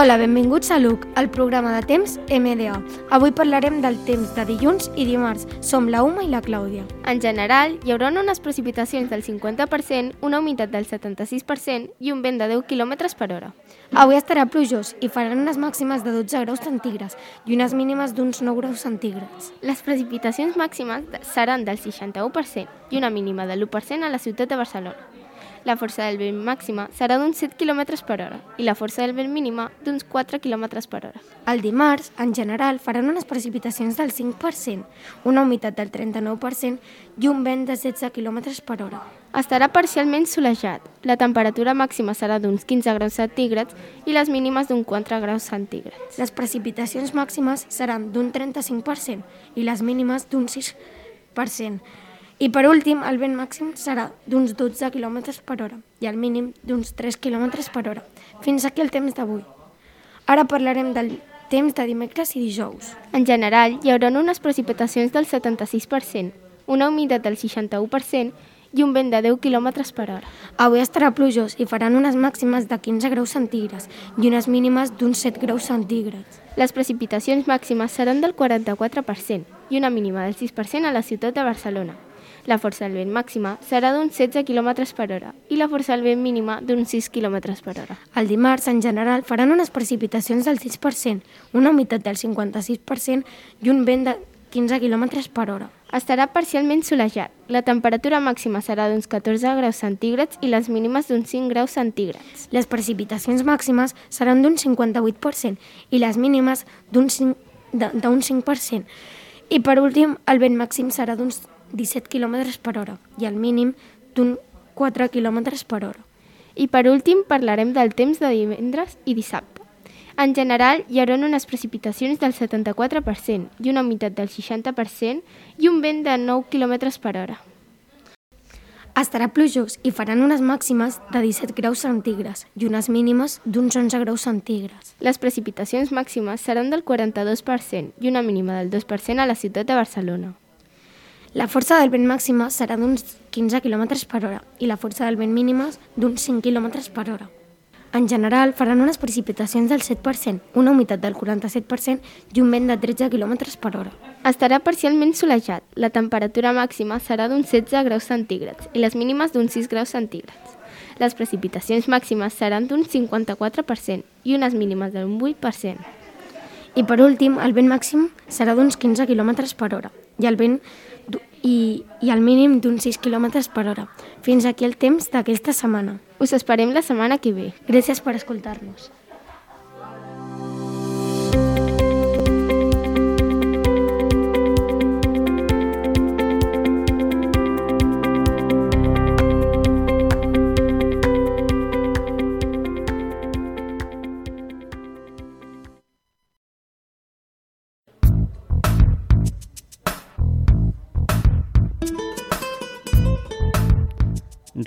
Hola, benvinguts a LUC, el programa de temps MDA. Avui parlarem del temps de dilluns i dimarts. Som la Uma i la Clàudia. En general, hi haurà unes precipitacions del 50%, una humitat del 76% i un vent de 10 km per hora. Avui estarà plujós i faran unes màximes de 12 graus centígrads i unes mínimes d'uns 9 graus centígrads. Les precipitacions màximes seran del 61% i una mínima de l'1% a la ciutat de Barcelona. La força del vent màxima serà d'uns 7 km per hora i la força del vent mínima d'uns 4 km per hora. El dimarts, en general, faran unes precipitacions del 5%, una humitat del 39% i un vent de 16 km per hora. Estarà parcialment solejat. La temperatura màxima serà d'uns 15 graus centígrads i les mínimes d'un 4 graus centígrads. Les precipitacions màximes seran d'un 35% i les mínimes d'un 6%. I per últim, el vent màxim serà d'uns 12 km per hora i el mínim d'uns 3 km per hora. Fins aquí el temps d'avui. Ara parlarem del temps de dimecres i dijous. En general, hi haurà unes precipitacions del 76%, una humitat del 61% i un vent de 10 km per hora. Avui estarà plujós i faran unes màximes de 15 graus centígrads i unes mínimes d'uns 7 graus centígrads. Les precipitacions màximes seran del 44% i una mínima del 6% a la ciutat de Barcelona. La força del vent màxima serà d'uns 16 km per hora i la força del vent mínima d'uns 6 km per hora. El dimarts, en general, faran unes precipitacions del 6%, una humitat del 56% i un vent de 15 km per hora. Estarà parcialment solejat. La temperatura màxima serà d'uns 14 graus centígrads i les mínimes d'uns 5 graus centígrads. Les precipitacions màximes seran d'un 58% i les mínimes d'un 5%. I per últim, el vent màxim serà d'uns 17 km per hora i el mínim d'un 4 km per hora. I per últim parlarem del temps de divendres i dissabte. En general, hi haurà unes precipitacions del 74% i una humitat del 60% i un vent de 9 km per hora. Estarà plujós i faran unes màximes de 17 graus centígrads i unes mínimes d'uns 11 graus centígrads. Les precipitacions màximes seran del 42% i una mínima del 2% a la ciutat de Barcelona. La força del vent màxima serà d'uns 15 km per hora i la força del vent mínima d'uns 5 km per hora. En general, faran unes precipitacions del 7%, una humitat del 47% i un vent de 13 km per hora. Estarà parcialment solejat. La temperatura màxima serà d'uns 16 graus centígrads i les mínimes d'uns 6 graus centígrads. Les precipitacions màximes seran d'un 54% i unes mínimes d'un 8%. I per últim, el vent màxim serà d'uns 15 km per hora i el vent i, i el mínim d'uns 6 km per hora. Fins aquí el temps d'aquesta setmana. Us esperem la setmana que ve. Gràcies per escoltar-nos.